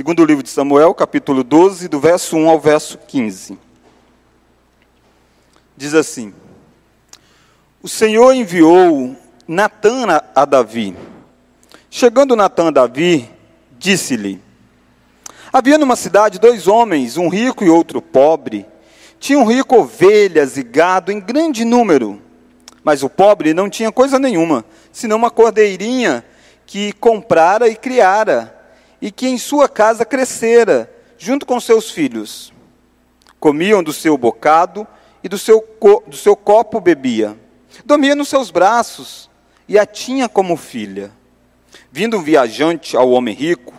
Segundo o livro de Samuel, capítulo 12, do verso 1 ao verso 15. Diz assim: O Senhor enviou Natã a Davi. Chegando Natã a Davi, disse-lhe: Havia numa cidade dois homens, um rico e outro pobre. Tinham rico ovelhas e gado em grande número, mas o pobre não tinha coisa nenhuma, senão uma cordeirinha que comprara e criara e que em sua casa crescera, junto com seus filhos. Comiam do seu bocado e do seu, do seu copo bebia. Dormia nos seus braços e a tinha como filha. Vindo um viajante ao homem rico,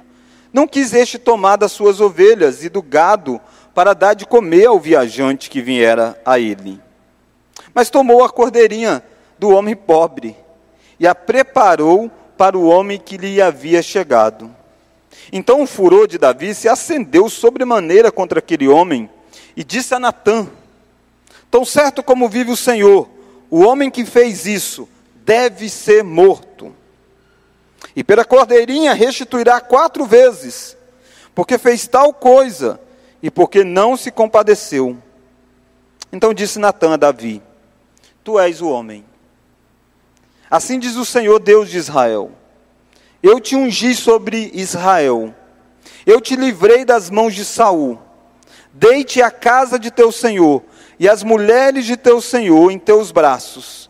não quis este tomar das suas ovelhas e do gado para dar de comer ao viajante que viera a ele. Mas tomou a cordeirinha do homem pobre e a preparou para o homem que lhe havia chegado. Então o furor de Davi se acendeu sobremaneira contra aquele homem e disse a Natã: Tão certo como vive o Senhor, o homem que fez isso deve ser morto. E pela cordeirinha restituirá quatro vezes, porque fez tal coisa e porque não se compadeceu. Então disse Natã a Davi: Tu és o homem. Assim diz o Senhor Deus de Israel eu te ungi sobre Israel. Eu te livrei das mãos de Saul. Deite a casa de teu senhor e as mulheres de teu senhor em teus braços.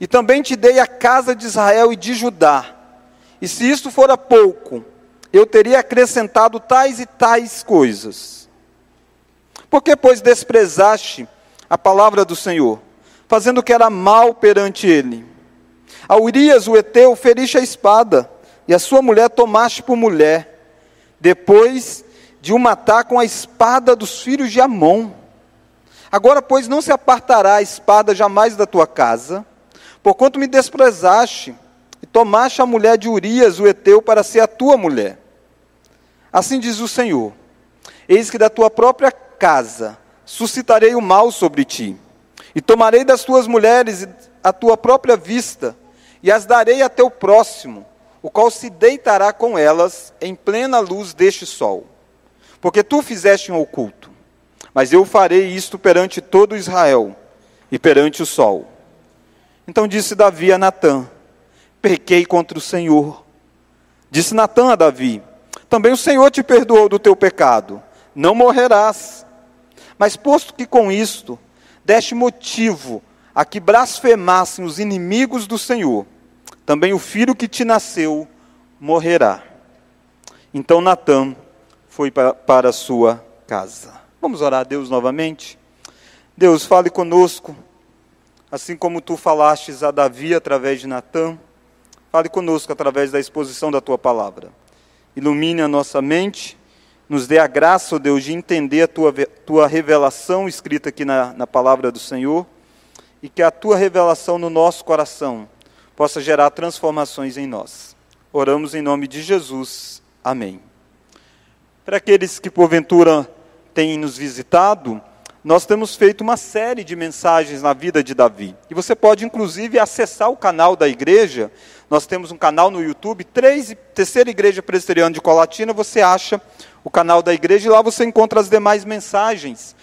E também te dei a casa de Israel e de Judá. E se isto fora pouco, eu teria acrescentado tais e tais coisas. Porque, pois, desprezaste a palavra do Senhor, fazendo o que era mal perante ele? A Urias, o Eteu, feriste a espada e a sua mulher tomaste por mulher, depois de o matar com a espada dos filhos de Amon. Agora, pois, não se apartará a espada jamais da tua casa, porquanto me desprezaste e tomaste a mulher de Urias, o Eteu, para ser a tua mulher. Assim diz o Senhor: Eis que da tua própria casa suscitarei o mal sobre ti, e tomarei das tuas mulheres a tua própria vista, e as darei a teu próximo, o qual se deitará com elas em plena luz deste sol. Porque tu fizeste um oculto, mas eu farei isto perante todo Israel e perante o sol. Então disse Davi a Natã: Pequei contra o Senhor. Disse Natã a Davi: Também o Senhor te perdoou do teu pecado, não morrerás. Mas posto que com isto deste motivo a que blasfemassem os inimigos do Senhor, também o filho que te nasceu morrerá. Então Natã foi para, para sua casa. Vamos orar a Deus novamente? Deus, fale conosco, assim como tu falastes a Davi através de Natã, fale conosco através da exposição da tua palavra. Ilumine a nossa mente, nos dê a graça, ó oh Deus, de entender a tua, tua revelação escrita aqui na, na palavra do Senhor, e que a tua revelação no nosso coração possa gerar transformações em nós. Oramos em nome de Jesus. Amém. Para aqueles que porventura têm nos visitado, nós temos feito uma série de mensagens na vida de Davi. E você pode, inclusive, acessar o canal da igreja. Nós temos um canal no YouTube, terceira igreja presbiteriana de Colatina, você acha o canal da igreja e lá você encontra as demais mensagens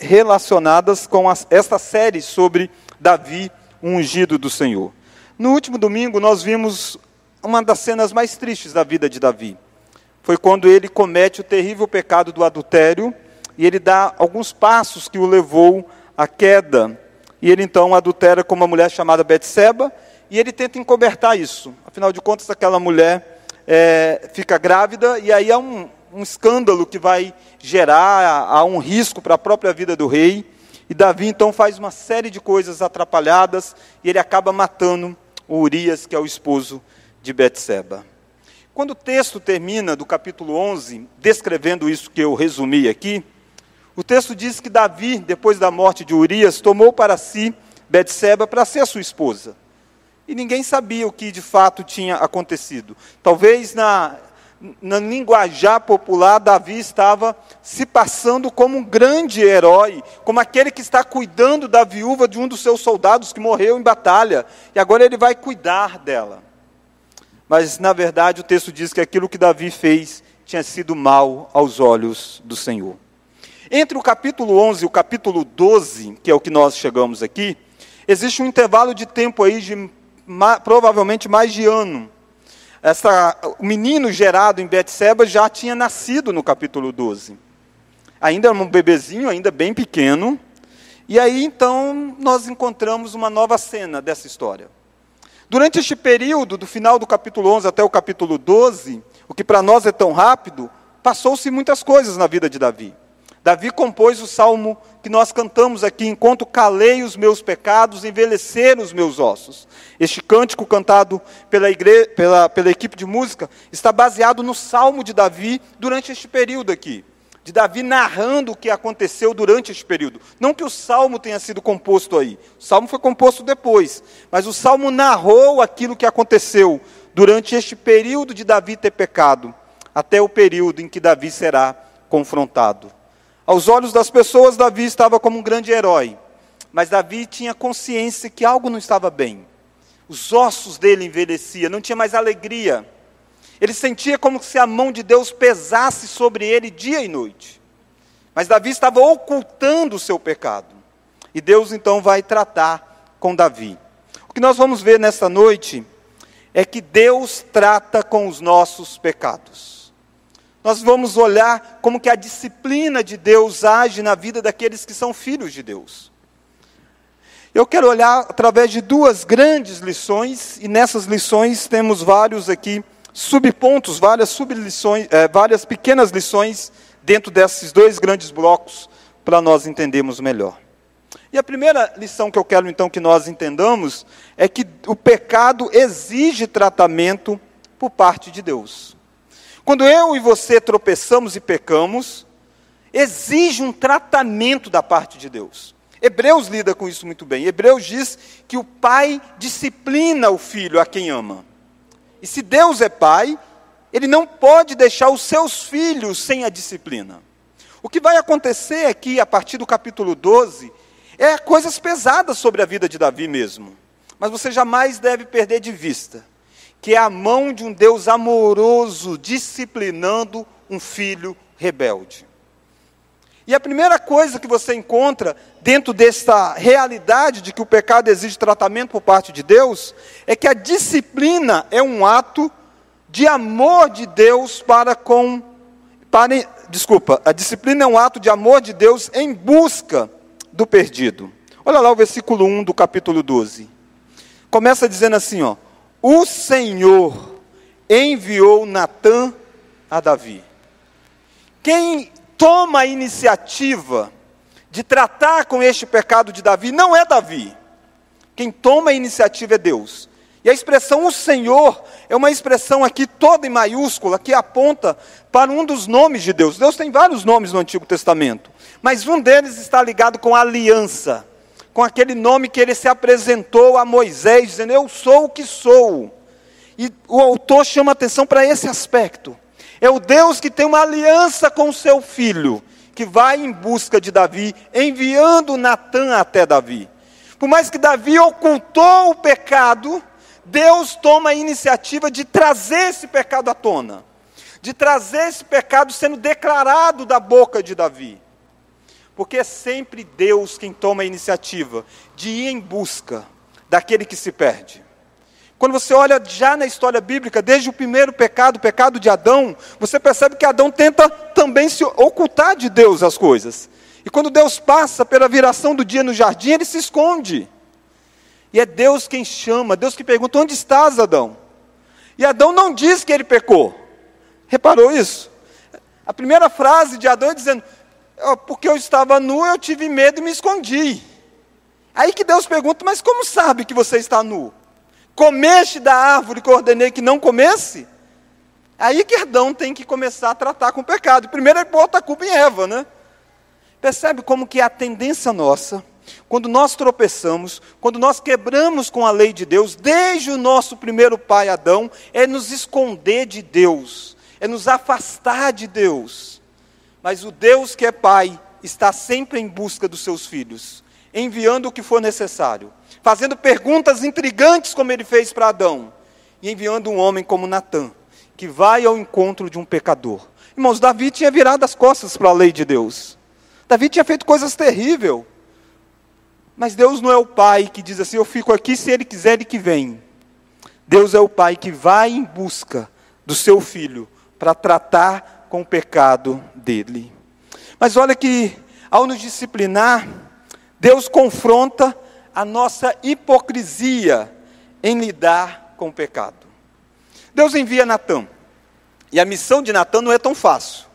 relacionadas com esta série sobre Davi, ungido do Senhor. No último domingo, nós vimos uma das cenas mais tristes da vida de Davi. Foi quando ele comete o terrível pecado do adultério e ele dá alguns passos que o levou à queda. E ele então adultera com uma mulher chamada Betseba e ele tenta encobertar isso. Afinal de contas, aquela mulher é, fica grávida e aí há um, um escândalo que vai gerar há um risco para a própria vida do rei. E Davi então faz uma série de coisas atrapalhadas e ele acaba matando o Urias, que é o esposo de Betseba. Quando o texto termina do capítulo 11, descrevendo isso que eu resumi aqui, o texto diz que Davi, depois da morte de Urias, tomou para si Betseba para ser sua esposa. E ninguém sabia o que de fato tinha acontecido. Talvez na na linguajar popular, Davi estava se passando como um grande herói, como aquele que está cuidando da viúva de um dos seus soldados que morreu em batalha, e agora ele vai cuidar dela. Mas, na verdade, o texto diz que aquilo que Davi fez tinha sido mal aos olhos do Senhor. Entre o capítulo 11 e o capítulo 12, que é o que nós chegamos aqui, existe um intervalo de tempo aí de provavelmente mais de ano. Essa, o menino gerado em Betseba já tinha nascido no capítulo 12. Ainda era um bebezinho, ainda bem pequeno. E aí então nós encontramos uma nova cena dessa história. Durante este período, do final do capítulo 11 até o capítulo 12, o que para nós é tão rápido, passou-se muitas coisas na vida de Davi. Davi compôs o salmo que nós cantamos aqui, enquanto calei os meus pecados, envelheceram os meus ossos. Este cântico cantado pela, igre... pela, pela equipe de música está baseado no salmo de Davi durante este período aqui. De Davi narrando o que aconteceu durante este período. Não que o salmo tenha sido composto aí, o salmo foi composto depois, mas o salmo narrou aquilo que aconteceu durante este período de Davi ter pecado, até o período em que Davi será confrontado. Aos olhos das pessoas, Davi estava como um grande herói, mas Davi tinha consciência que algo não estava bem. Os ossos dele envelheciam, não tinha mais alegria. Ele sentia como se a mão de Deus pesasse sobre ele dia e noite. Mas Davi estava ocultando o seu pecado. E Deus então vai tratar com Davi. O que nós vamos ver nesta noite é que Deus trata com os nossos pecados nós vamos olhar como que a disciplina de Deus age na vida daqueles que são filhos de Deus. Eu quero olhar através de duas grandes lições, e nessas lições temos vários aqui subpontos, várias sublições, é, várias pequenas lições dentro desses dois grandes blocos, para nós entendermos melhor. E a primeira lição que eu quero então que nós entendamos é que o pecado exige tratamento por parte de Deus. Quando eu e você tropeçamos e pecamos, exige um tratamento da parte de Deus. Hebreus lida com isso muito bem. Hebreus diz que o pai disciplina o filho a quem ama. E se Deus é pai, ele não pode deixar os seus filhos sem a disciplina. O que vai acontecer aqui, a partir do capítulo 12, é coisas pesadas sobre a vida de Davi mesmo. Mas você jamais deve perder de vista que é a mão de um Deus amoroso disciplinando um filho rebelde. E a primeira coisa que você encontra dentro desta realidade de que o pecado exige tratamento por parte de Deus é que a disciplina é um ato de amor de Deus para com para, desculpa, a disciplina é um ato de amor de Deus em busca do perdido. Olha lá o versículo 1 do capítulo 12. Começa dizendo assim, ó: o Senhor enviou Natã a Davi. Quem toma a iniciativa de tratar com este pecado de Davi não é Davi. Quem toma a iniciativa é Deus. E a expressão o Senhor é uma expressão aqui toda em maiúscula que aponta para um dos nomes de Deus. Deus tem vários nomes no Antigo Testamento, mas um deles está ligado com aliança com aquele nome que ele se apresentou a Moisés, dizendo: Eu sou o que sou. E o autor chama atenção para esse aspecto. É o Deus que tem uma aliança com o seu filho, que vai em busca de Davi, enviando Natã até Davi. Por mais que Davi ocultou o pecado, Deus toma a iniciativa de trazer esse pecado à tona, de trazer esse pecado sendo declarado da boca de Davi. Porque é sempre Deus quem toma a iniciativa de ir em busca daquele que se perde. Quando você olha já na história bíblica, desde o primeiro pecado, o pecado de Adão, você percebe que Adão tenta também se ocultar de Deus as coisas. E quando Deus passa pela viração do dia no jardim, ele se esconde. E é Deus quem chama, Deus que pergunta: onde estás, Adão? E Adão não diz que ele pecou. Reparou isso? A primeira frase de Adão é dizendo: porque eu estava nu, eu tive medo e me escondi. Aí que Deus pergunta: Mas como sabe que você está nu? Comeste da árvore que ordenei que não comesse? Aí que Adão tem que começar a tratar com o pecado. Primeiro ele bota a culpa em Eva, né? Percebe como que é a tendência nossa, quando nós tropeçamos, quando nós quebramos com a lei de Deus, desde o nosso primeiro pai Adão, é nos esconder de Deus, é nos afastar de Deus. Mas o Deus que é Pai está sempre em busca dos seus filhos, enviando o que for necessário, fazendo perguntas intrigantes, como ele fez para Adão, e enviando um homem como Natã, que vai ao encontro de um pecador, Irmãos, Davi tinha virado as costas para a lei de Deus. Davi tinha feito coisas terríveis. Mas Deus não é o pai que diz assim: eu fico aqui, se ele quiser, ele que vem. Deus é o pai que vai em busca do seu filho para tratar com o pecado dele. Mas olha que, ao nos disciplinar, Deus confronta a nossa hipocrisia em lidar com o pecado. Deus envia Natan. E a missão de Natan não é tão fácil.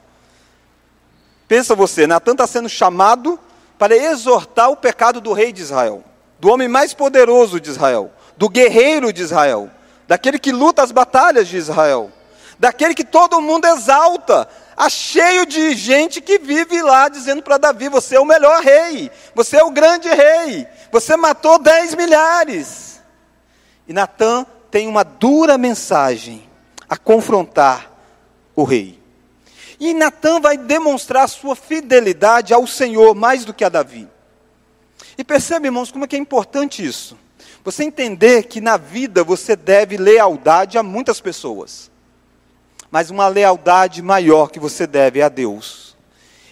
Pensa você, Natan está sendo chamado para exortar o pecado do rei de Israel, do homem mais poderoso de Israel, do guerreiro de Israel, daquele que luta as batalhas de Israel, daquele que todo mundo exalta, a cheio de gente que vive lá dizendo para Davi: Você é o melhor rei, você é o grande rei, você matou dez milhares. E Natan tem uma dura mensagem a confrontar o rei. E Natan vai demonstrar sua fidelidade ao Senhor mais do que a Davi. E percebe, irmãos, como é que é importante isso. Você entender que na vida você deve lealdade a muitas pessoas. Mas uma lealdade maior que você deve a Deus.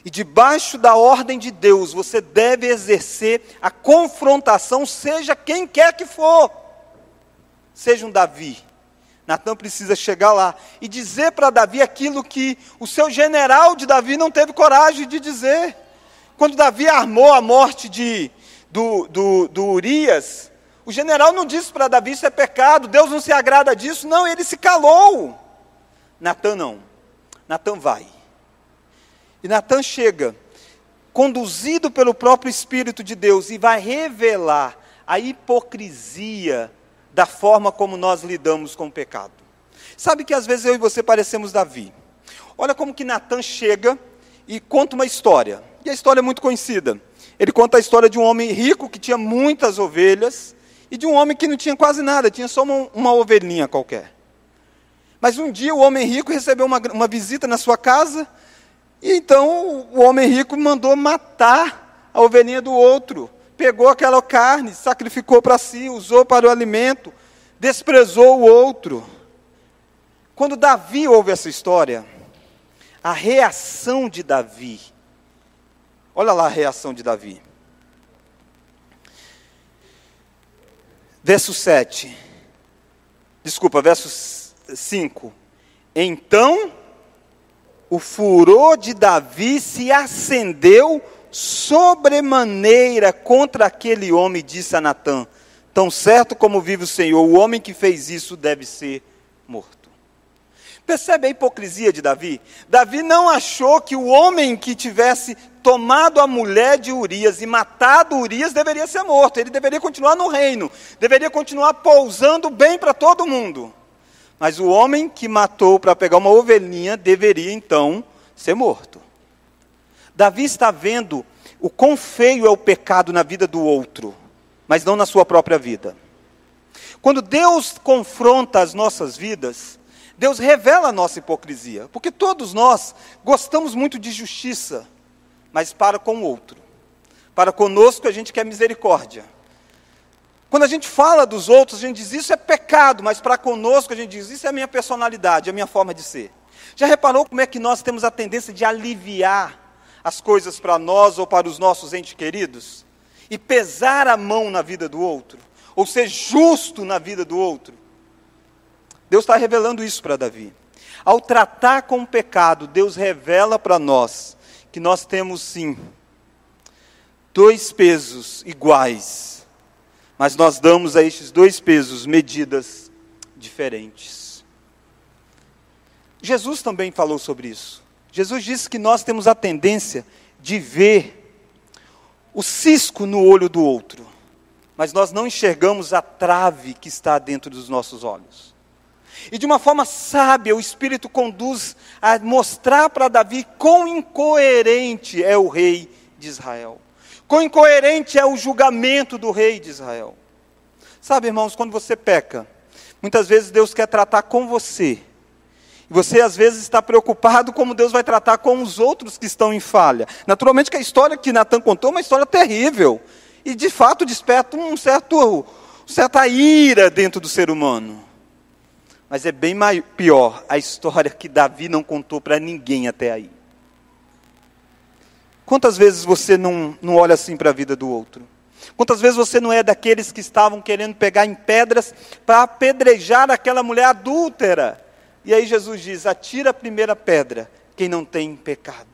E debaixo da ordem de Deus, você deve exercer a confrontação, seja quem quer que for. Seja um Davi, Natan precisa chegar lá e dizer para Davi aquilo que o seu general de Davi não teve coragem de dizer. Quando Davi armou a morte de, do, do, do Urias, o general não disse para Davi isso é pecado, Deus não se agrada disso, não, ele se calou. Natan não. Natan vai. E Natan chega, conduzido pelo próprio Espírito de Deus, e vai revelar a hipocrisia da forma como nós lidamos com o pecado. Sabe que às vezes eu e você parecemos Davi. Olha como que Natan chega e conta uma história. E a história é muito conhecida. Ele conta a história de um homem rico que tinha muitas ovelhas e de um homem que não tinha quase nada, tinha só uma, uma ovelhinha qualquer. Mas um dia o homem rico recebeu uma, uma visita na sua casa e então o homem rico mandou matar a ovelhinha do outro pegou aquela carne, sacrificou para si, usou para o alimento, desprezou o outro. Quando Davi ouve essa história, a reação de Davi, olha lá a reação de Davi. Verso 7. Desculpa, verso 5. Então o furor de Davi se acendeu sobremaneira contra aquele homem, disse a Natã: Tão certo como vive o Senhor, o homem que fez isso deve ser morto. Percebe a hipocrisia de Davi? Davi não achou que o homem que tivesse tomado a mulher de Urias e matado Urias deveria ser morto, ele deveria continuar no reino, deveria continuar pousando bem para todo mundo. Mas o homem que matou para pegar uma ovelhinha deveria então ser morto. Davi está vendo o quão feio é o pecado na vida do outro, mas não na sua própria vida. Quando Deus confronta as nossas vidas, Deus revela a nossa hipocrisia, porque todos nós gostamos muito de justiça, mas para com o outro. Para conosco a gente quer misericórdia. Quando a gente fala dos outros, a gente diz isso é pecado, mas para conosco a gente diz isso é a minha personalidade, é a minha forma de ser. Já reparou como é que nós temos a tendência de aliviar as coisas para nós ou para os nossos entes queridos? E pesar a mão na vida do outro? Ou ser justo na vida do outro? Deus está revelando isso para Davi. Ao tratar com o pecado, Deus revela para nós que nós temos sim dois pesos iguais, mas nós damos a estes dois pesos medidas diferentes. Jesus também falou sobre isso. Jesus disse que nós temos a tendência de ver o cisco no olho do outro, mas nós não enxergamos a trave que está dentro dos nossos olhos. E de uma forma sábia, o Espírito conduz a mostrar para Davi quão incoerente é o rei de Israel, quão incoerente é o julgamento do rei de Israel. Sabe, irmãos, quando você peca, muitas vezes Deus quer tratar com você você às vezes está preocupado como Deus vai tratar com os outros que estão em falha. Naturalmente que a história que Natan contou é uma história terrível. E de fato desperta um certo, certa ira dentro do ser humano. Mas é bem maior, pior a história que Davi não contou para ninguém até aí. Quantas vezes você não, não olha assim para a vida do outro? Quantas vezes você não é daqueles que estavam querendo pegar em pedras para apedrejar aquela mulher adúltera? E aí Jesus diz: atira a primeira pedra, quem não tem pecado.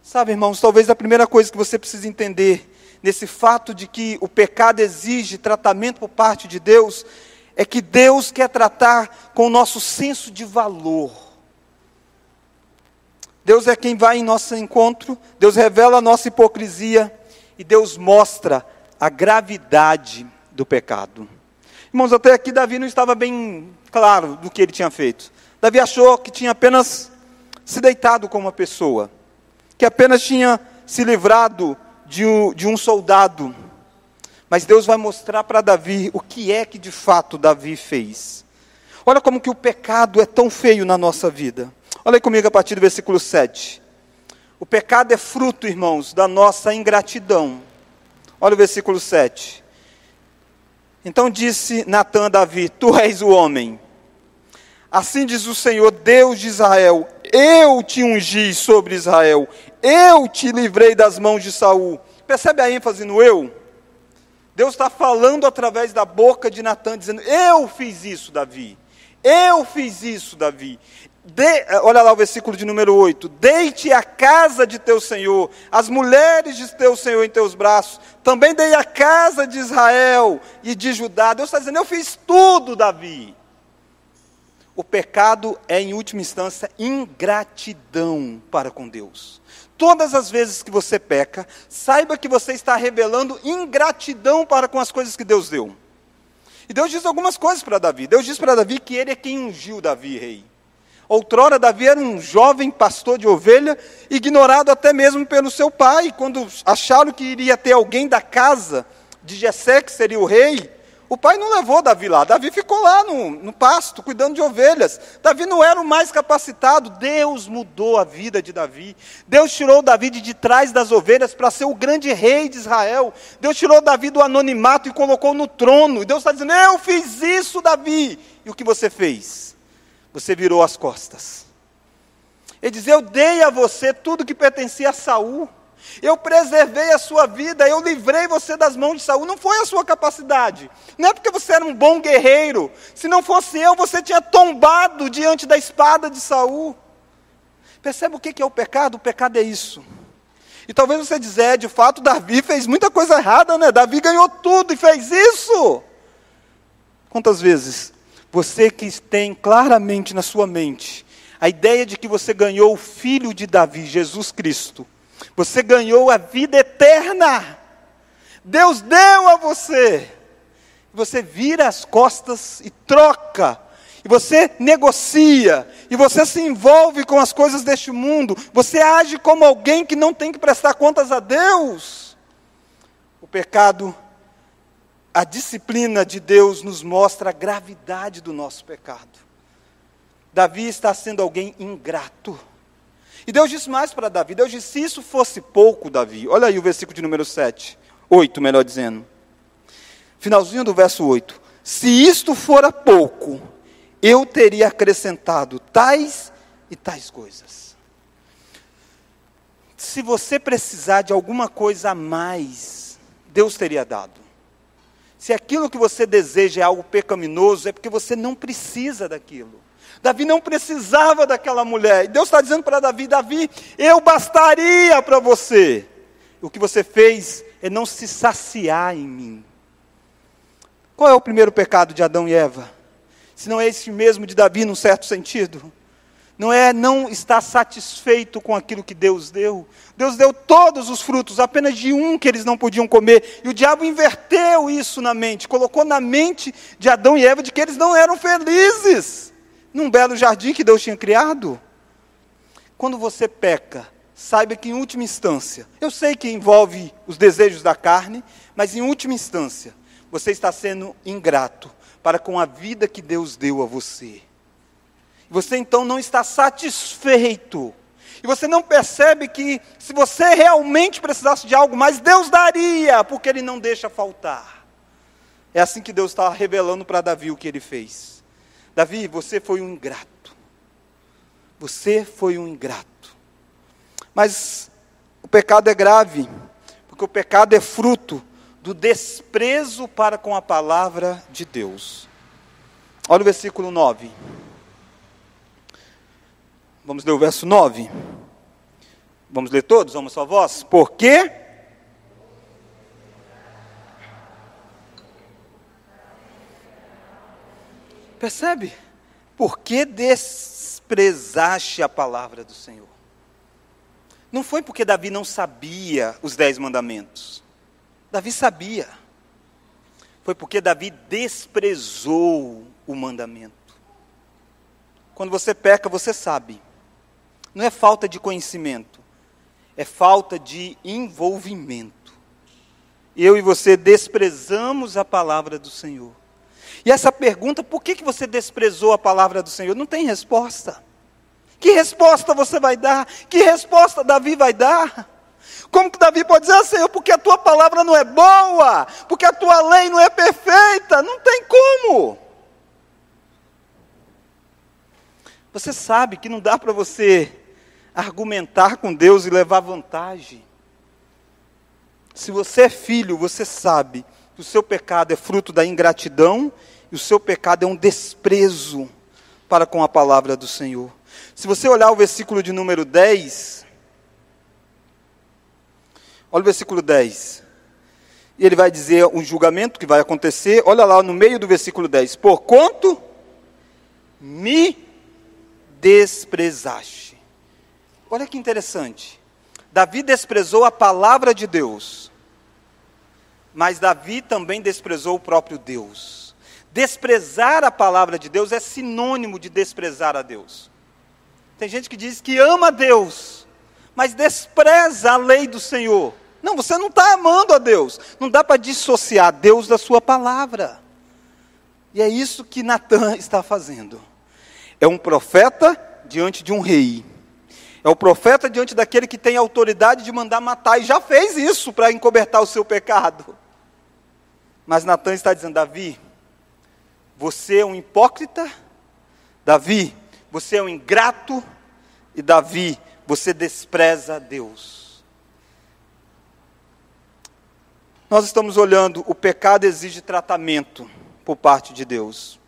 Sabe, irmãos, talvez a primeira coisa que você precisa entender nesse fato de que o pecado exige tratamento por parte de Deus é que Deus quer tratar com o nosso senso de valor. Deus é quem vai em nosso encontro, Deus revela a nossa hipocrisia e Deus mostra a gravidade do pecado. Irmãos, até aqui Davi não estava bem claro do que ele tinha feito. Davi achou que tinha apenas se deitado com uma pessoa, que apenas tinha se livrado de um, de um soldado mas Deus vai mostrar para Davi o que é que de fato Davi fez. Olha como que o pecado é tão feio na nossa vida. Olha aí comigo a partir do versículo 7. O pecado é fruto, irmãos, da nossa ingratidão. Olha o versículo 7. Então disse Natan a Davi: Tu és o homem. Assim diz o Senhor, Deus de Israel: Eu te ungi sobre Israel, eu te livrei das mãos de Saul. Percebe a ênfase no eu? Deus está falando através da boca de Natan, dizendo: Eu fiz isso, Davi. Eu fiz isso, Davi. De, olha lá o versículo de número 8: Deite a casa de teu Senhor, as mulheres de teu Senhor em teus braços. Também dei a casa de Israel e de Judá. Deus está dizendo: Eu fiz tudo, Davi. O pecado é, em última instância, ingratidão para com Deus todas as vezes que você peca, saiba que você está revelando ingratidão para com as coisas que Deus deu. E Deus diz algumas coisas para Davi. Deus diz para Davi que ele é quem ungiu Davi rei. Outrora, Davi era um jovem pastor de ovelha, ignorado até mesmo pelo seu pai. Quando acharam que iria ter alguém da casa de Jessé, que seria o rei, o pai não levou Davi lá, Davi ficou lá no, no pasto, cuidando de ovelhas. Davi não era o mais capacitado, Deus mudou a vida de Davi. Deus tirou Davi de trás das ovelhas para ser o grande rei de Israel. Deus tirou Davi do anonimato e colocou no trono. E Deus está dizendo: Eu fiz isso, Davi. E o que você fez? Você virou as costas. Ele diz: Eu dei a você tudo que pertencia a Saul. Eu preservei a sua vida, eu livrei você das mãos de Saul. Não foi a sua capacidade. Não é porque você era um bom guerreiro. Se não fosse eu, você tinha tombado diante da espada de Saul. Percebe o que é o pecado? O pecado é isso. E talvez você dizer, é, de fato, Davi fez muita coisa errada, né? Davi ganhou tudo e fez isso. Quantas vezes você que tem claramente na sua mente a ideia de que você ganhou o filho de Davi, Jesus Cristo, você ganhou a vida eterna. Deus deu a você. Você vira as costas e troca. E você negocia. E você se envolve com as coisas deste mundo. Você age como alguém que não tem que prestar contas a Deus. O pecado, a disciplina de Deus nos mostra a gravidade do nosso pecado. Davi está sendo alguém ingrato. E Deus disse mais para Davi: Deus disse: se isso fosse pouco, Davi, olha aí o versículo de número 7, 8, melhor dizendo. Finalzinho do verso 8: se isto fora pouco, eu teria acrescentado tais e tais coisas. Se você precisar de alguma coisa a mais, Deus teria dado. Se aquilo que você deseja é algo pecaminoso, é porque você não precisa daquilo. Davi não precisava daquela mulher. E Deus está dizendo para Davi: Davi, eu bastaria para você. O que você fez é não se saciar em mim. Qual é o primeiro pecado de Adão e Eva? Se não é esse mesmo de Davi, num certo sentido. Não é não estar satisfeito com aquilo que Deus deu. Deus deu todos os frutos, apenas de um que eles não podiam comer. E o diabo inverteu isso na mente, colocou na mente de Adão e Eva de que eles não eram felizes num belo jardim que Deus tinha criado. Quando você peca, saiba que em última instância, eu sei que envolve os desejos da carne, mas em última instância, você está sendo ingrato para com a vida que Deus deu a você. Você então não está satisfeito. E você não percebe que se você realmente precisasse de algo mais, Deus daria, porque Ele não deixa faltar. É assim que Deus está revelando para Davi o que ele fez. Davi, você foi um ingrato. Você foi um ingrato. Mas o pecado é grave, porque o pecado é fruto do desprezo para com a palavra de Deus. Olha o versículo 9. Vamos ler o verso 9. Vamos ler todos, vamos sua voz. Porque Percebe? Por que desprezaste a palavra do Senhor? Não foi porque Davi não sabia os dez mandamentos. Davi sabia. Foi porque Davi desprezou o mandamento. Quando você peca, você sabe. Não é falta de conhecimento, é falta de envolvimento. Eu e você desprezamos a palavra do Senhor. E essa pergunta, por que, que você desprezou a palavra do Senhor? Não tem resposta. Que resposta você vai dar? Que resposta Davi vai dar? Como que Davi pode dizer, ah, Senhor, porque a tua palavra não é boa, porque a tua lei não é perfeita? Não tem como. Você sabe que não dá para você argumentar com Deus e levar vantagem. Se você é filho, você sabe que o seu pecado é fruto da ingratidão e o seu pecado é um desprezo para com a palavra do Senhor. Se você olhar o versículo de número 10, olha o versículo 10. E ele vai dizer um julgamento que vai acontecer. Olha lá no meio do versículo 10. Por quanto me desprezaste. Olha que interessante. Davi desprezou a palavra de Deus, mas Davi também desprezou o próprio Deus. Desprezar a palavra de Deus é sinônimo de desprezar a Deus. Tem gente que diz que ama a Deus, mas despreza a lei do Senhor. Não, você não está amando a Deus. Não dá para dissociar Deus da sua palavra. E é isso que Natan está fazendo. É um profeta diante de um rei. É o profeta diante daquele que tem autoridade de mandar matar, e já fez isso para encobertar o seu pecado. Mas Natan está dizendo: Davi, você é um hipócrita, Davi, você é um ingrato, e Davi, você despreza Deus. Nós estamos olhando, o pecado exige tratamento por parte de Deus.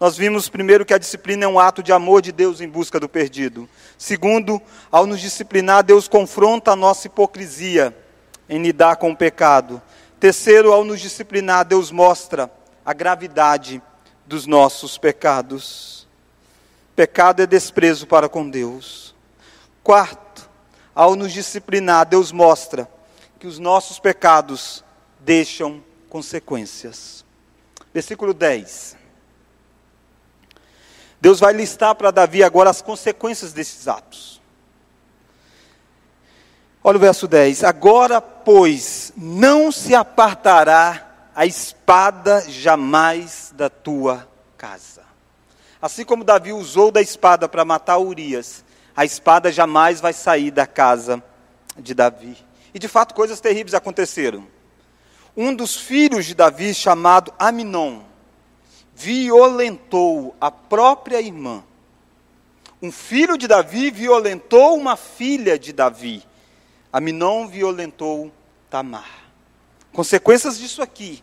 Nós vimos primeiro que a disciplina é um ato de amor de Deus em busca do perdido. Segundo, ao nos disciplinar, Deus confronta a nossa hipocrisia em lidar com o pecado. Terceiro, ao nos disciplinar, Deus mostra a gravidade dos nossos pecados. Pecado é desprezo para com Deus. Quarto, ao nos disciplinar, Deus mostra que os nossos pecados deixam consequências. Versículo 10. Deus vai listar para Davi agora as consequências desses atos. Olha o verso 10. Agora, pois, não se apartará a espada jamais da tua casa. Assim como Davi usou da espada para matar Urias, a espada jamais vai sair da casa de Davi. E de fato, coisas terríveis aconteceram. Um dos filhos de Davi, chamado Aminon, violentou a própria irmã. Um filho de Davi violentou uma filha de Davi. Aminon violentou Tamar. Consequências disso aqui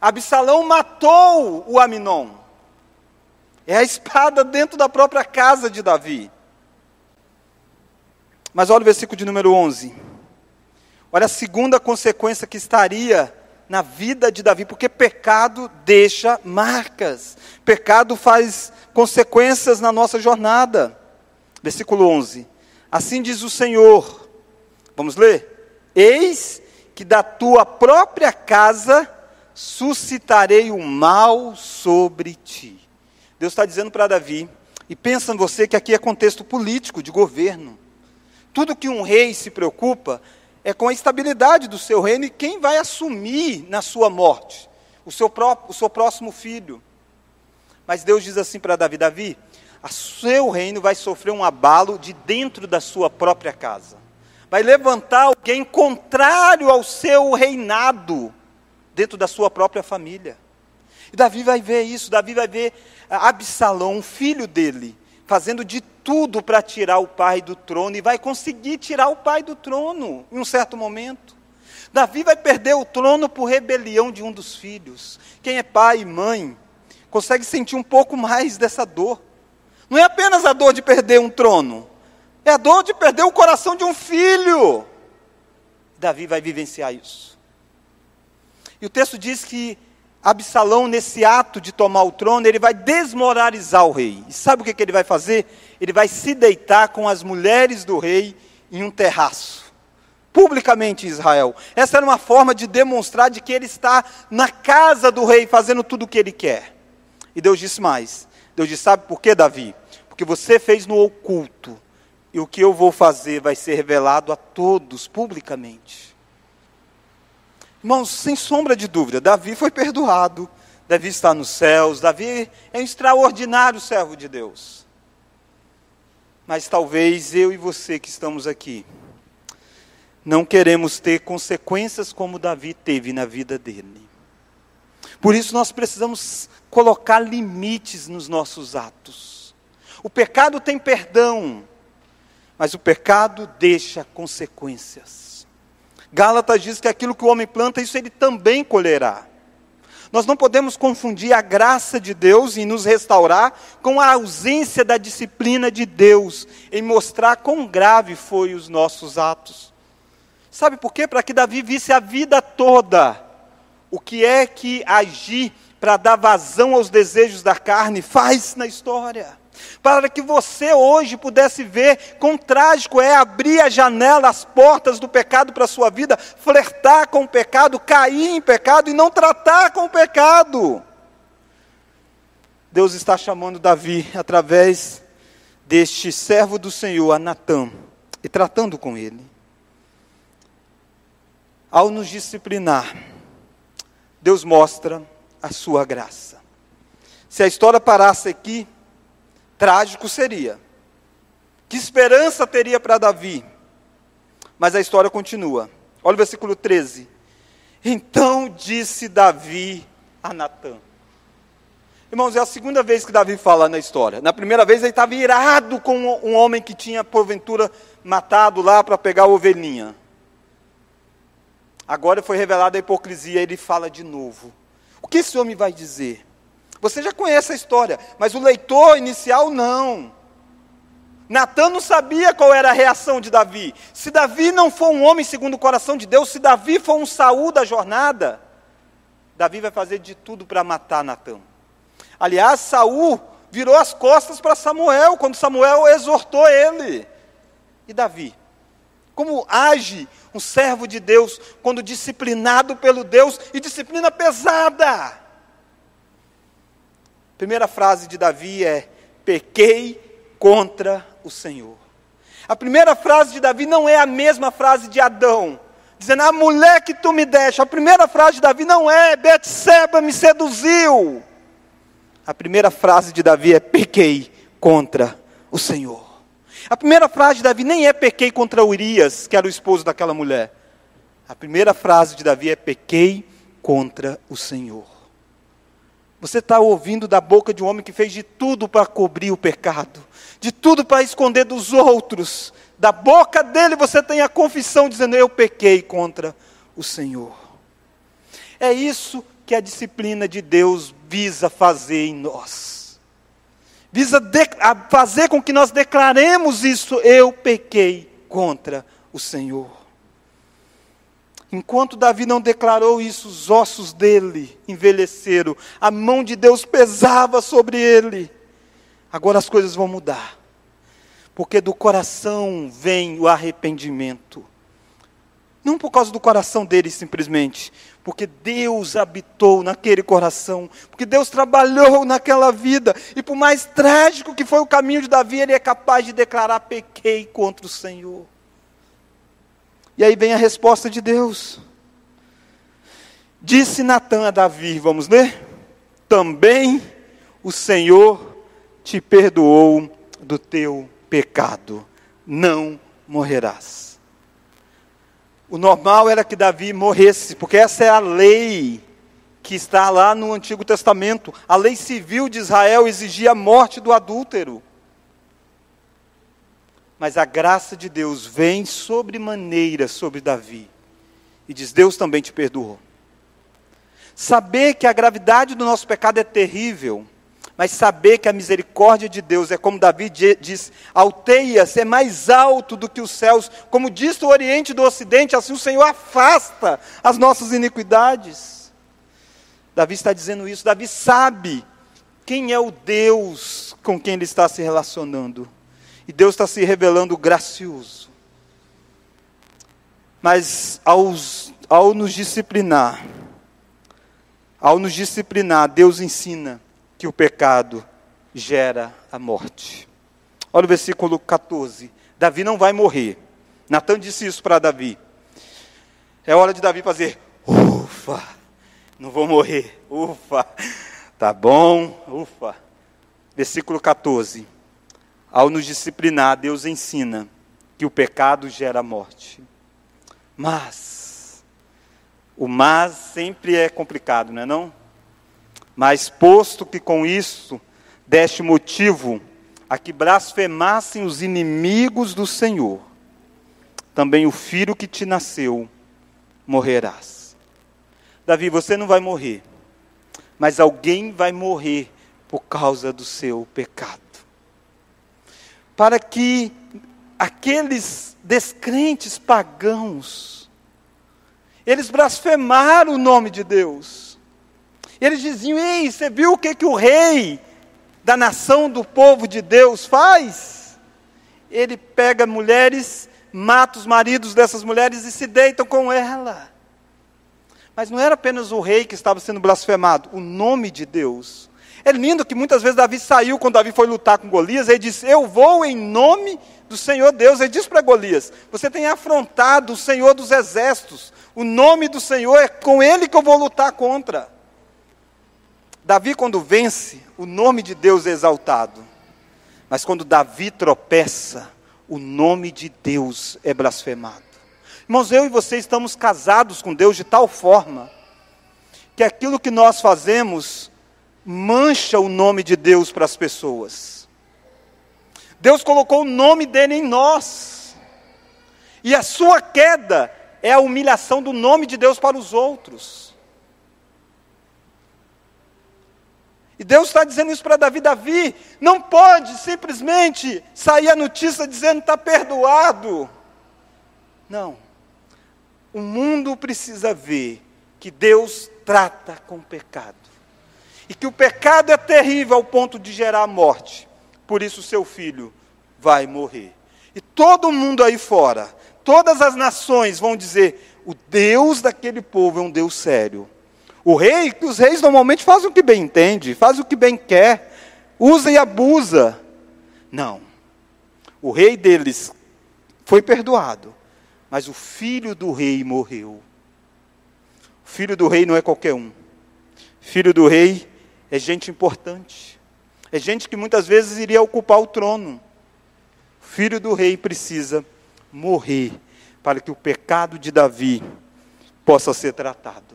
Absalão matou o Aminon. É a espada dentro da própria casa de Davi. Mas olha o versículo de número 11. Olha a segunda consequência que estaria na vida de Davi, porque pecado deixa marcas. Pecado faz consequências na nossa jornada. Versículo 11. Assim diz o Senhor. Vamos ler? Eis que da tua própria casa suscitarei o mal sobre ti. Deus está dizendo para Davi, e pensa em você que aqui é contexto político, de governo. Tudo que um rei se preocupa é com a estabilidade do seu reino e quem vai assumir na sua morte, o seu, próprio, o seu próximo filho. Mas Deus diz assim para Davi: Davi, o seu reino vai sofrer um abalo de dentro da sua própria casa. Vai levantar alguém contrário ao seu reinado dentro da sua própria família. E Davi vai ver isso, Davi vai ver Absalão, filho dele, fazendo de tudo para tirar o pai do trono e vai conseguir tirar o pai do trono em um certo momento. Davi vai perder o trono por rebelião de um dos filhos. Quem é pai e mãe consegue sentir um pouco mais dessa dor. Não é apenas a dor de perder um trono, é a dor de perder o coração de um filho. Davi vai vivenciar isso. E o texto diz que Absalão, nesse ato de tomar o trono, ele vai desmoralizar o rei. E sabe o que, que ele vai fazer? Ele vai se deitar com as mulheres do rei em um terraço, publicamente em Israel. Essa era uma forma de demonstrar de que ele está na casa do rei, fazendo tudo o que ele quer. E Deus disse mais: Deus disse, sabe por quê, Davi? Porque você fez no oculto, e o que eu vou fazer vai ser revelado a todos publicamente. Irmãos, sem sombra de dúvida, Davi foi perdoado, Davi está nos céus, Davi é um extraordinário servo de Deus. Mas talvez eu e você que estamos aqui, não queremos ter consequências como Davi teve na vida dele. Por isso nós precisamos colocar limites nos nossos atos. O pecado tem perdão, mas o pecado deixa consequências. Gálatas diz que aquilo que o homem planta, isso ele também colherá. Nós não podemos confundir a graça de Deus em nos restaurar com a ausência da disciplina de Deus em mostrar quão grave foi os nossos atos. Sabe por quê? Para que Davi visse a vida toda o que é que agir para dar vazão aos desejos da carne, faz na história. Para que você hoje pudesse ver quão trágico é abrir a janela, as portas do pecado para a sua vida, flertar com o pecado, cair em pecado e não tratar com o pecado. Deus está chamando Davi através deste servo do Senhor, Anatã, e tratando com ele. Ao nos disciplinar, Deus mostra a sua graça. Se a história parasse aqui, trágico seria. Que esperança teria para Davi? Mas a história continua. Olha o versículo 13. Então disse Davi a Natã. Irmãos, é a segunda vez que Davi fala na história. Na primeira vez ele estava irado com um homem que tinha, porventura, matado lá para pegar a ovelhinha. Agora foi revelada a hipocrisia, ele fala de novo. O que esse homem vai dizer? Você já conhece a história, mas o leitor inicial não. Natan não sabia qual era a reação de Davi. Se Davi não for um homem segundo o coração de Deus, se Davi for um Saul da jornada, Davi vai fazer de tudo para matar Natan. Aliás, Saul virou as costas para Samuel quando Samuel exortou ele. E Davi? Como age um servo de Deus quando disciplinado pelo Deus e disciplina pesada? Primeira frase de Davi é: pequei contra o Senhor. A primeira frase de Davi não é a mesma frase de Adão, dizendo: a mulher que tu me deixa. A primeira frase de Davi não é: Betseba me seduziu. A primeira frase de Davi é: pequei contra o Senhor. A primeira frase de Davi nem é pequei contra Urias, que era o esposo daquela mulher. A primeira frase de Davi é pequei contra o Senhor. Você está ouvindo da boca de um homem que fez de tudo para cobrir o pecado, de tudo para esconder dos outros. Da boca dele você tem a confissão dizendo: Eu pequei contra o Senhor. É isso que a disciplina de Deus visa fazer em nós visa fazer com que nós declaremos isso: eu pequei contra o Senhor. Enquanto Davi não declarou isso, os ossos dele envelheceram, a mão de Deus pesava sobre ele. Agora as coisas vão mudar, porque do coração vem o arrependimento. Não por causa do coração dele simplesmente, porque Deus habitou naquele coração, porque Deus trabalhou naquela vida, e por mais trágico que foi o caminho de Davi, ele é capaz de declarar: pequei contra o Senhor. E aí vem a resposta de Deus. Disse Natan a Davi, vamos ler? Também o Senhor te perdoou do teu pecado, não morrerás. O normal era que Davi morresse, porque essa é a lei que está lá no Antigo Testamento. A lei civil de Israel exigia a morte do adúltero. Mas a graça de Deus vem sobremaneira sobre Davi. E diz: Deus também te perdoou. Saber que a gravidade do nosso pecado é terrível, mas saber que a misericórdia de Deus é como Davi diz: alteia-se, é mais alto do que os céus, como diz o Oriente do Ocidente, assim o Senhor afasta as nossas iniquidades. Davi está dizendo isso, Davi sabe quem é o Deus com quem ele está se relacionando. E Deus está se revelando gracioso. Mas aos, ao nos disciplinar, ao nos disciplinar, Deus ensina que o pecado gera a morte. Olha o versículo 14. Davi não vai morrer. Natan disse isso para Davi. É hora de Davi fazer, ufa, não vou morrer, ufa, tá bom, ufa. Versículo 14. Ao nos disciplinar, Deus ensina que o pecado gera morte. Mas, o mas sempre é complicado, não é não? Mas posto que com isso deste motivo a que blasfemassem os inimigos do Senhor, também o filho que te nasceu morrerás. Davi, você não vai morrer, mas alguém vai morrer por causa do seu pecado. Para que aqueles descrentes pagãos, eles blasfemaram o nome de Deus. Eles diziam: Ei, você viu o que, que o rei da nação do povo de Deus faz? Ele pega mulheres, mata os maridos dessas mulheres e se deitam com ela. Mas não era apenas o rei que estava sendo blasfemado, o nome de Deus. É lindo que muitas vezes Davi saiu, quando Davi foi lutar com Golias, ele disse: Eu vou em nome do Senhor Deus. Ele disse para Golias: Você tem afrontado o Senhor dos exércitos. O nome do Senhor é com ele que eu vou lutar contra. Davi, quando vence, o nome de Deus é exaltado. Mas quando Davi tropeça, o nome de Deus é blasfemado. Irmãos, eu e você estamos casados com Deus de tal forma que aquilo que nós fazemos mancha o nome de Deus para as pessoas. Deus colocou o nome dele em nós. E a sua queda é a humilhação do nome de Deus para os outros. E Deus está dizendo isso para Davi: Davi, não pode simplesmente sair a notícia dizendo está perdoado. Não. O mundo precisa ver que Deus trata com o pecado. E que o pecado é terrível ao ponto de gerar morte. Por isso seu filho vai morrer. E todo mundo aí fora, todas as nações vão dizer: o Deus daquele povo é um Deus sério. O rei, os reis normalmente fazem o que bem entende, fazem o que bem quer, usa e abusa. Não. O rei deles foi perdoado, mas o filho do rei morreu. O filho do rei não é qualquer um. Filho do rei é gente importante. É gente que muitas vezes iria ocupar o trono. O filho do rei precisa morrer para que o pecado de Davi possa ser tratado.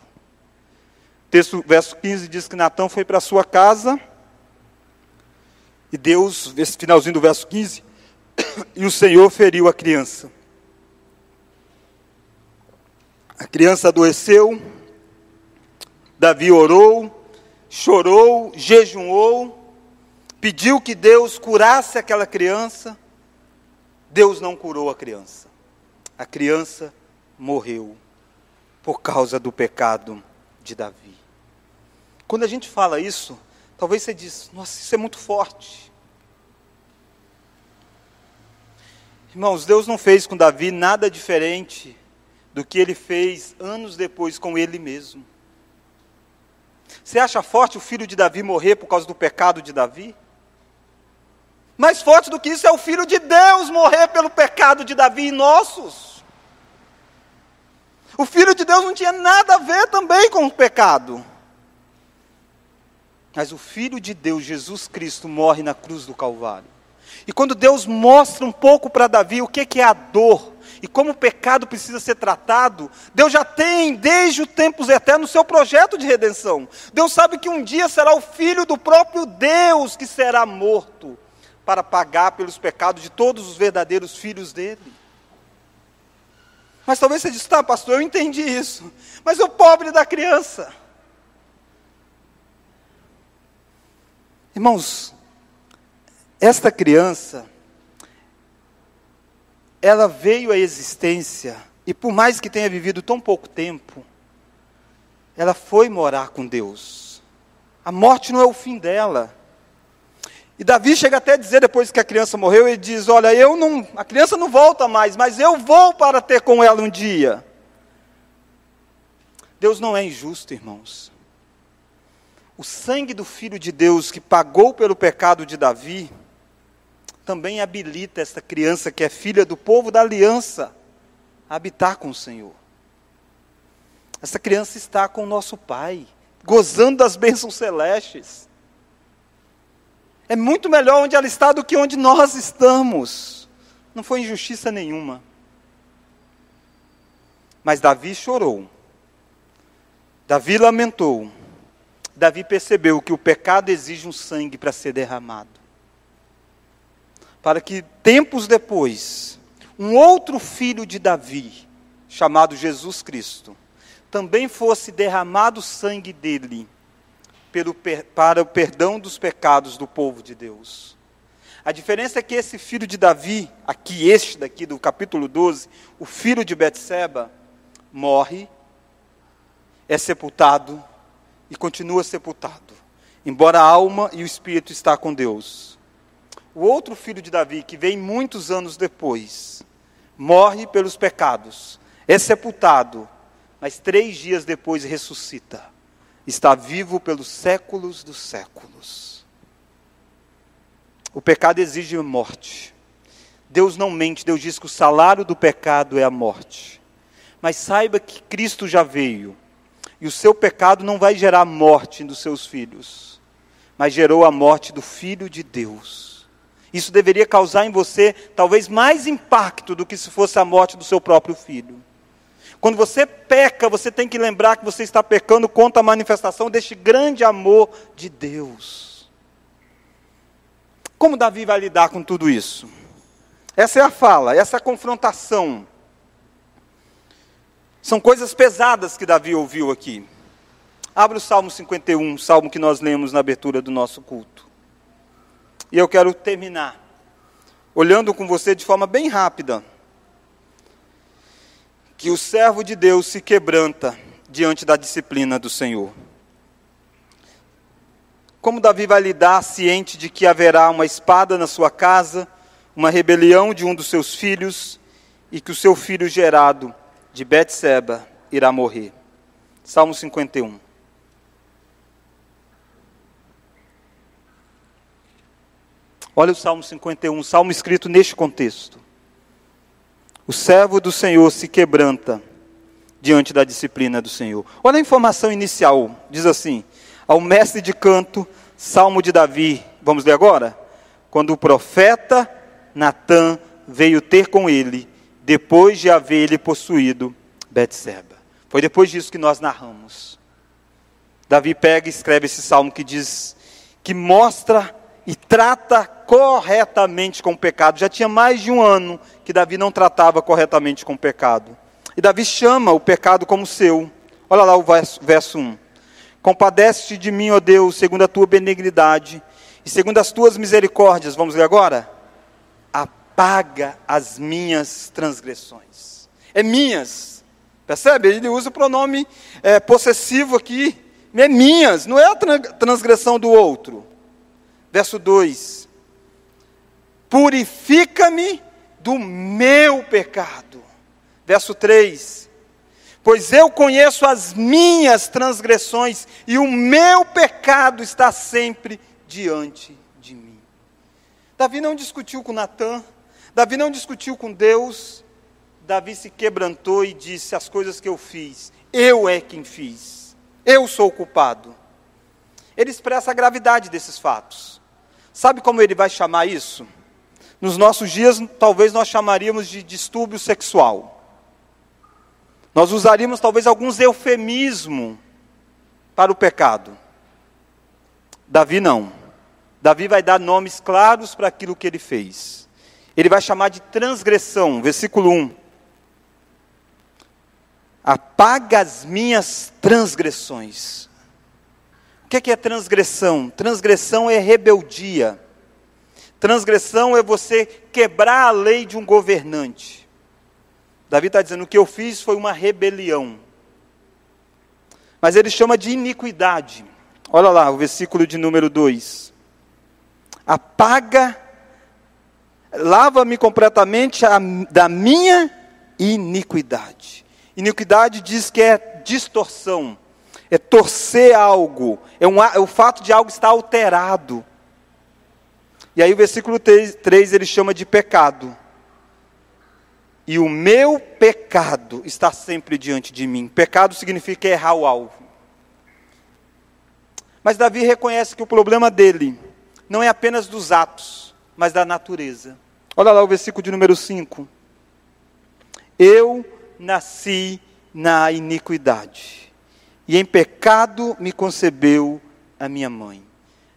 Texto, verso 15 diz que Natão foi para sua casa e Deus, esse finalzinho do verso 15, e o Senhor feriu a criança. A criança adoeceu, Davi orou, chorou, jejuou, pediu que Deus curasse aquela criança. Deus não curou a criança. A criança morreu por causa do pecado de Davi. Quando a gente fala isso, talvez você diz: "Nossa, isso é muito forte". Irmãos, Deus não fez com Davi nada diferente do que ele fez anos depois com ele mesmo. Você acha forte o filho de Davi morrer por causa do pecado de Davi? Mais forte do que isso é o filho de Deus morrer pelo pecado de Davi e nossos. O filho de Deus não tinha nada a ver também com o pecado. Mas o filho de Deus, Jesus Cristo, morre na cruz do Calvário. E quando Deus mostra um pouco para Davi o que é a dor, e como o pecado precisa ser tratado, Deus já tem, desde os tempos eternos, seu projeto de redenção. Deus sabe que um dia será o Filho do próprio Deus que será morto para pagar pelos pecados de todos os verdadeiros filhos dele. Mas talvez você diz, tá, pastor, eu entendi isso. Mas o pobre da criança. Irmãos, esta criança, ela veio à existência, e por mais que tenha vivido tão pouco tempo, ela foi morar com Deus. A morte não é o fim dela. E Davi chega até a dizer, depois que a criança morreu, ele diz: Olha, eu não, a criança não volta mais, mas eu vou para ter com ela um dia. Deus não é injusto, irmãos. O sangue do Filho de Deus que pagou pelo pecado de Davi, também habilita esta criança que é filha do povo da aliança a habitar com o Senhor. Essa criança está com o nosso Pai, gozando das bênçãos celestes. É muito melhor onde ela está do que onde nós estamos. Não foi injustiça nenhuma. Mas Davi chorou. Davi lamentou. Davi percebeu que o pecado exige um sangue para ser derramado para que tempos depois, um outro filho de Davi, chamado Jesus Cristo, também fosse derramado o sangue dele pelo, para o perdão dos pecados do povo de Deus. A diferença é que esse filho de Davi, aqui este daqui do capítulo 12, o filho de Betseba, morre, é sepultado e continua sepultado, embora a alma e o espírito está com Deus o outro filho de Davi, que vem muitos anos depois, morre pelos pecados, é sepultado, mas três dias depois ressuscita. Está vivo pelos séculos dos séculos. O pecado exige morte. Deus não mente, Deus diz que o salário do pecado é a morte. Mas saiba que Cristo já veio, e o seu pecado não vai gerar morte dos seus filhos, mas gerou a morte do Filho de Deus isso deveria causar em você talvez mais impacto do que se fosse a morte do seu próprio filho. Quando você peca, você tem que lembrar que você está pecando contra a manifestação deste grande amor de Deus. Como Davi vai lidar com tudo isso? Essa é a fala, essa é a confrontação. São coisas pesadas que Davi ouviu aqui. Abra o Salmo 51, salmo que nós lemos na abertura do nosso culto. E eu quero terminar olhando com você de forma bem rápida que o servo de Deus se quebranta diante da disciplina do Senhor. Como Davi vai lidar ciente de que haverá uma espada na sua casa, uma rebelião de um dos seus filhos e que o seu filho gerado de Betseba irá morrer. Salmo 51. Olha o Salmo 51, salmo escrito neste contexto. O servo do Senhor se quebranta diante da disciplina do Senhor. Olha a informação inicial, diz assim: ao mestre de canto, salmo de Davi. Vamos ler agora? Quando o profeta Natã veio ter com ele, depois de haver ele possuído Betseba. Foi depois disso que nós narramos. Davi pega e escreve esse salmo que diz que mostra e trata corretamente com o pecado. Já tinha mais de um ano que Davi não tratava corretamente com o pecado. E Davi chama o pecado como seu. Olha lá o verso, verso 1. Compadece-te de mim, ó Deus, segundo a tua benignidade e segundo as tuas misericórdias. Vamos ler agora? Apaga as minhas transgressões. É minhas. Percebe? Ele usa o pronome é, possessivo aqui. É minhas, não é a transgressão do outro. Verso 2: Purifica-me do meu pecado. Verso 3: Pois eu conheço as minhas transgressões e o meu pecado está sempre diante de mim. Davi não discutiu com Natã, Davi não discutiu com Deus, Davi se quebrantou e disse: As coisas que eu fiz, eu é quem fiz, eu sou o culpado. Ele expressa a gravidade desses fatos. Sabe como ele vai chamar isso? Nos nossos dias, talvez nós chamaríamos de distúrbio sexual. Nós usaríamos talvez alguns eufemismos para o pecado. Davi não. Davi vai dar nomes claros para aquilo que ele fez. Ele vai chamar de transgressão, versículo 1. Apaga as minhas transgressões. O que é transgressão? Transgressão é rebeldia. Transgressão é você quebrar a lei de um governante. Davi está dizendo: o que eu fiz foi uma rebelião. Mas ele chama de iniquidade. Olha lá, o versículo de número 2. Apaga, lava-me completamente da minha iniquidade. Iniquidade diz que é distorção, é torcer algo, é, um, é o fato de algo estar alterado. E aí o versículo 3, 3 ele chama de pecado. E o meu pecado está sempre diante de mim. Pecado significa errar o alvo. Mas Davi reconhece que o problema dele não é apenas dos atos, mas da natureza. Olha lá o versículo de número 5. Eu nasci na iniquidade, e em pecado me concebeu a minha mãe.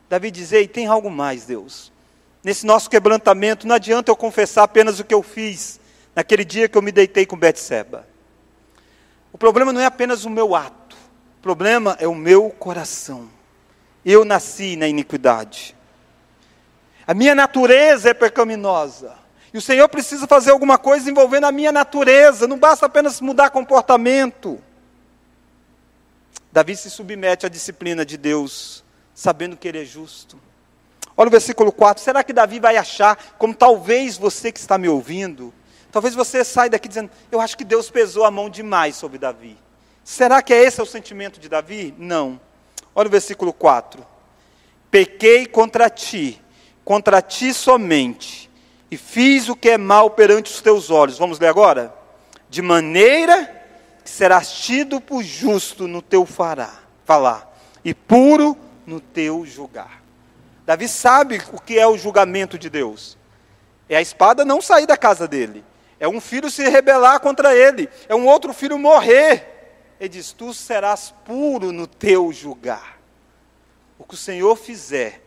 Davi diz: Ei, tem algo mais, Deus nesse nosso quebrantamento, não adianta eu confessar apenas o que eu fiz naquele dia que eu me deitei com Betseba. O problema não é apenas o meu ato, o problema é o meu coração. Eu nasci na iniquidade. A minha natureza é pecaminosa. E o Senhor precisa fazer alguma coisa envolvendo a minha natureza, não basta apenas mudar comportamento. Davi se submete à disciplina de Deus, sabendo que ele é justo. Olha o versículo 4. Será que Davi vai achar, como talvez você que está me ouvindo, talvez você saia daqui dizendo: Eu acho que Deus pesou a mão demais sobre Davi. Será que é esse o sentimento de Davi? Não. Olha o versículo 4. Pequei contra ti, contra ti somente, e fiz o que é mal perante os teus olhos. Vamos ler agora? De maneira que serás tido por justo no teu fará, falar, e puro no teu julgar. Davi sabe o que é o julgamento de Deus. É a espada não sair da casa dele. É um filho se rebelar contra ele. É um outro filho morrer. Ele diz: Tu serás puro no teu julgar. O que o Senhor fizer,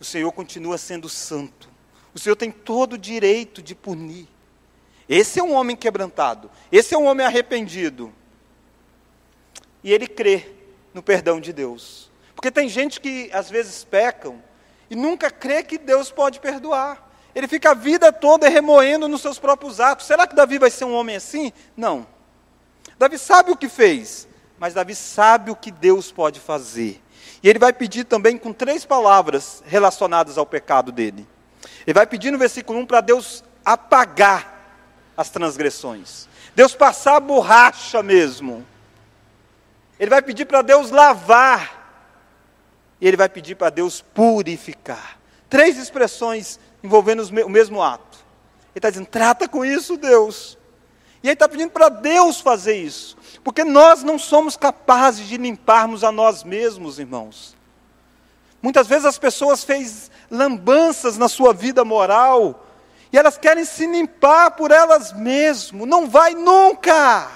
o Senhor continua sendo santo. O Senhor tem todo o direito de punir. Esse é um homem quebrantado. Esse é um homem arrependido. E ele crê no perdão de Deus. Porque tem gente que às vezes pecam e nunca crê que Deus pode perdoar. Ele fica a vida toda remoendo nos seus próprios atos. Será que Davi vai ser um homem assim? Não. Davi sabe o que fez, mas Davi sabe o que Deus pode fazer. E ele vai pedir também com três palavras relacionadas ao pecado dele. Ele vai pedir no versículo 1 para Deus apagar as transgressões. Deus passar a borracha mesmo. Ele vai pedir para Deus lavar e ele vai pedir para Deus purificar. Três expressões envolvendo o mesmo ato. Ele está dizendo: trata com isso, Deus. E ele está pedindo para Deus fazer isso. Porque nós não somos capazes de limparmos a nós mesmos, irmãos. Muitas vezes as pessoas fez lambanças na sua vida moral e elas querem se limpar por elas mesmas. Não vai nunca. A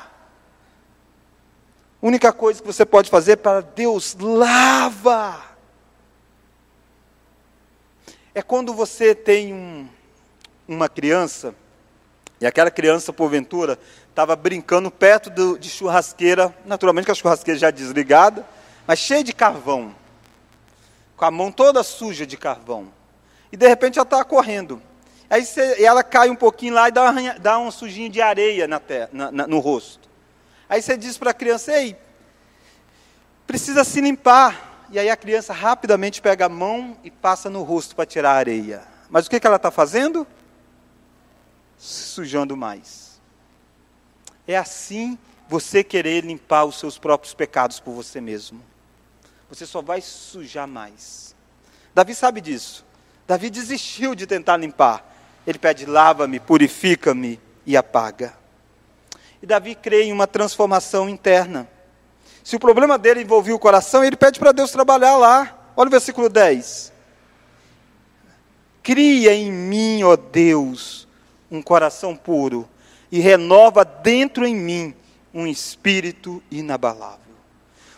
única coisa que você pode fazer é para Deus lava é quando você tem um, uma criança, e aquela criança, porventura, estava brincando perto do, de churrasqueira, naturalmente com a churrasqueira já desligada, mas cheia de carvão, com a mão toda suja de carvão. E de repente ela está correndo. Aí ela cai um pouquinho lá e dá, uma, dá um sujinho de areia na, na, na no rosto. Aí você diz para a criança: Ei, precisa se limpar e aí a criança rapidamente pega a mão e passa no rosto para tirar a areia. Mas o que, que ela está fazendo? Se sujando mais. É assim você querer limpar os seus próprios pecados por você mesmo. Você só vai sujar mais. Davi sabe disso. Davi desistiu de tentar limpar. Ele pede: lava-me, purifica-me e apaga. E Davi crê em uma transformação interna. Se o problema dele envolvia o coração, ele pede para Deus trabalhar lá. Olha o versículo 10. Cria em mim, ó Deus, um coração puro e renova dentro em mim um espírito inabalável.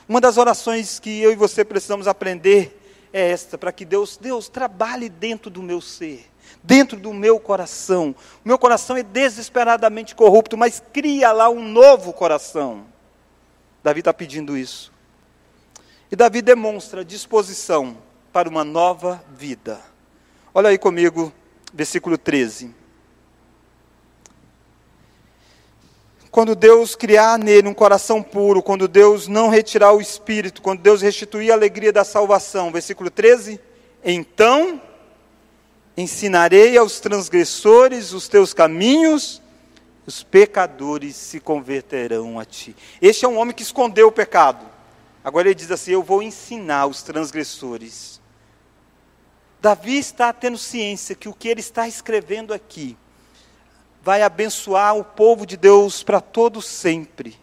Uma das orações que eu e você precisamos aprender é esta, para que Deus, Deus trabalhe dentro do meu ser, dentro do meu coração. O meu coração é desesperadamente corrupto, mas cria lá um novo coração. Davi está pedindo isso. E Davi demonstra disposição para uma nova vida. Olha aí comigo, versículo 13. Quando Deus criar nele um coração puro, quando Deus não retirar o espírito, quando Deus restituir a alegria da salvação. Versículo 13: Então ensinarei aos transgressores os teus caminhos, os pecadores se converterão a ti. Este é um homem que escondeu o pecado. Agora ele diz assim: Eu vou ensinar os transgressores. Davi está tendo ciência que o que ele está escrevendo aqui vai abençoar o povo de Deus para todo sempre.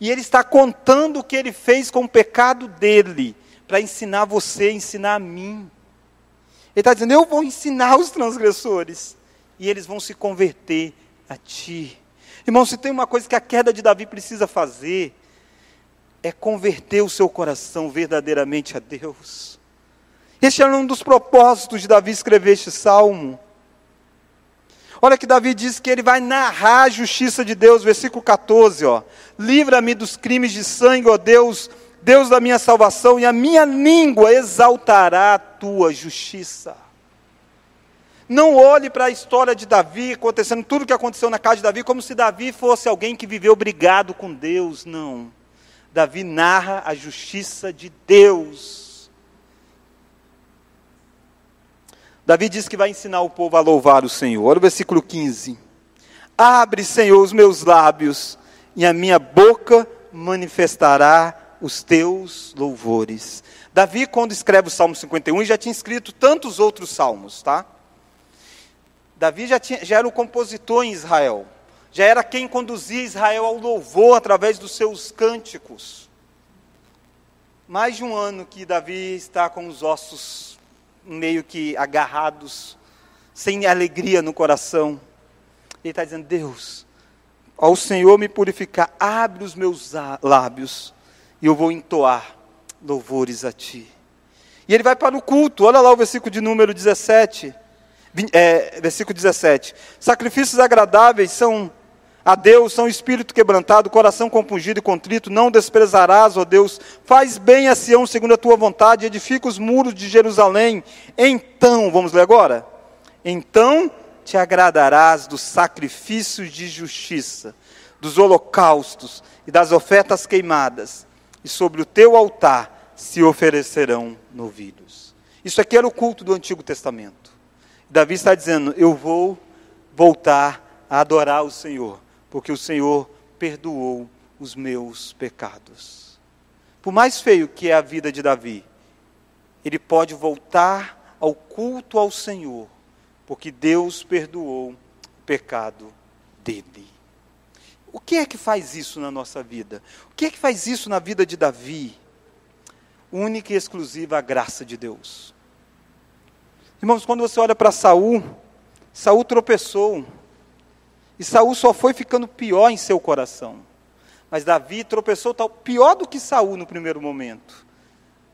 E ele está contando o que ele fez com o pecado dele, para ensinar você, ensinar a mim. Ele está dizendo: Eu vou ensinar os transgressores, e eles vão se converter a ti. Irmão, se tem uma coisa que a queda de Davi precisa fazer, é converter o seu coração verdadeiramente a Deus. Este era um dos propósitos de Davi escrever este salmo. Olha que Davi diz que ele vai narrar a justiça de Deus, versículo 14, ó. Livra-me dos crimes de sangue, ó Deus, Deus da minha salvação, e a minha língua exaltará a tua justiça. Não olhe para a história de Davi, acontecendo tudo que aconteceu na casa de Davi, como se Davi fosse alguém que viveu brigado com Deus. Não. Davi narra a justiça de Deus. Davi diz que vai ensinar o povo a louvar o Senhor. Olha o versículo 15. Abre, Senhor, os meus lábios, e a minha boca manifestará os teus louvores. Davi, quando escreve o Salmo 51, já tinha escrito tantos outros salmos, tá? Davi já, tinha, já era o compositor em Israel, já era quem conduzia Israel ao louvor através dos seus cânticos. Mais de um ano que Davi está com os ossos meio que agarrados, sem alegria no coração. Ele está dizendo: Deus, ao Senhor me purificar, abre os meus lábios e eu vou entoar louvores a Ti. E ele vai para o culto, olha lá o versículo de número 17. É, versículo 17: Sacrifícios agradáveis são a Deus são espírito quebrantado, coração compungido e contrito, não desprezarás, ó Deus. Faz bem a Sião segundo a tua vontade, edifica os muros de Jerusalém. Então, vamos ler agora? Então te agradarás dos sacrifícios de justiça, dos holocaustos e das ofertas queimadas, e sobre o teu altar se oferecerão novilhos. Isso aqui era o culto do Antigo Testamento. Davi está dizendo: Eu vou voltar a adorar o Senhor porque o Senhor perdoou os meus pecados. Por mais feio que é a vida de Davi, ele pode voltar ao culto ao Senhor, porque Deus perdoou o pecado dele. O que é que faz isso na nossa vida? O que é que faz isso na vida de Davi? Única e exclusiva a graça de Deus. Irmãos, quando você olha para Saul, Saul tropeçou. E Saul só foi ficando pior em seu coração. Mas Davi tropeçou tal, pior do que Saul no primeiro momento.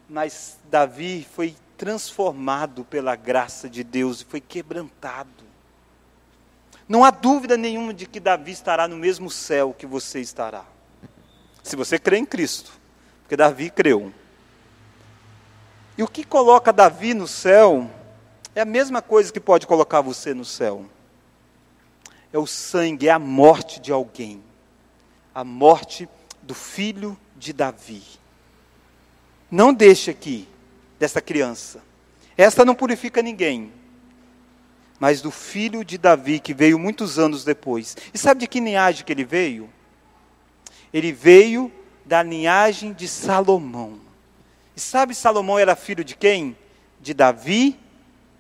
Mas Davi foi transformado pela graça de Deus e foi quebrantado. Não há dúvida nenhuma de que Davi estará no mesmo céu que você estará. Se você crê em Cristo, porque Davi creu. E o que coloca Davi no céu é a mesma coisa que pode colocar você no céu é o sangue, é a morte de alguém. A morte do filho de Davi. Não deixe aqui dessa criança. Esta não purifica ninguém. Mas do filho de Davi, que veio muitos anos depois. E sabe de que linhagem que ele veio? Ele veio da linhagem de Salomão. E sabe Salomão era filho de quem? De Davi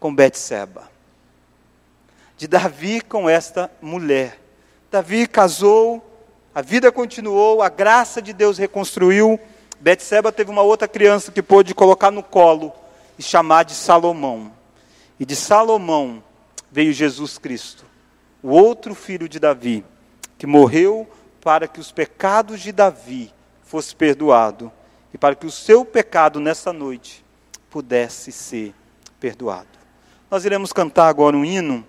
com Betseba de Davi com esta mulher. Davi casou, a vida continuou, a graça de Deus reconstruiu. Betseba teve uma outra criança que pôde colocar no colo e chamar de Salomão. E de Salomão veio Jesus Cristo, o outro filho de Davi, que morreu para que os pecados de Davi fossem perdoados e para que o seu pecado nessa noite pudesse ser perdoado. Nós iremos cantar agora um hino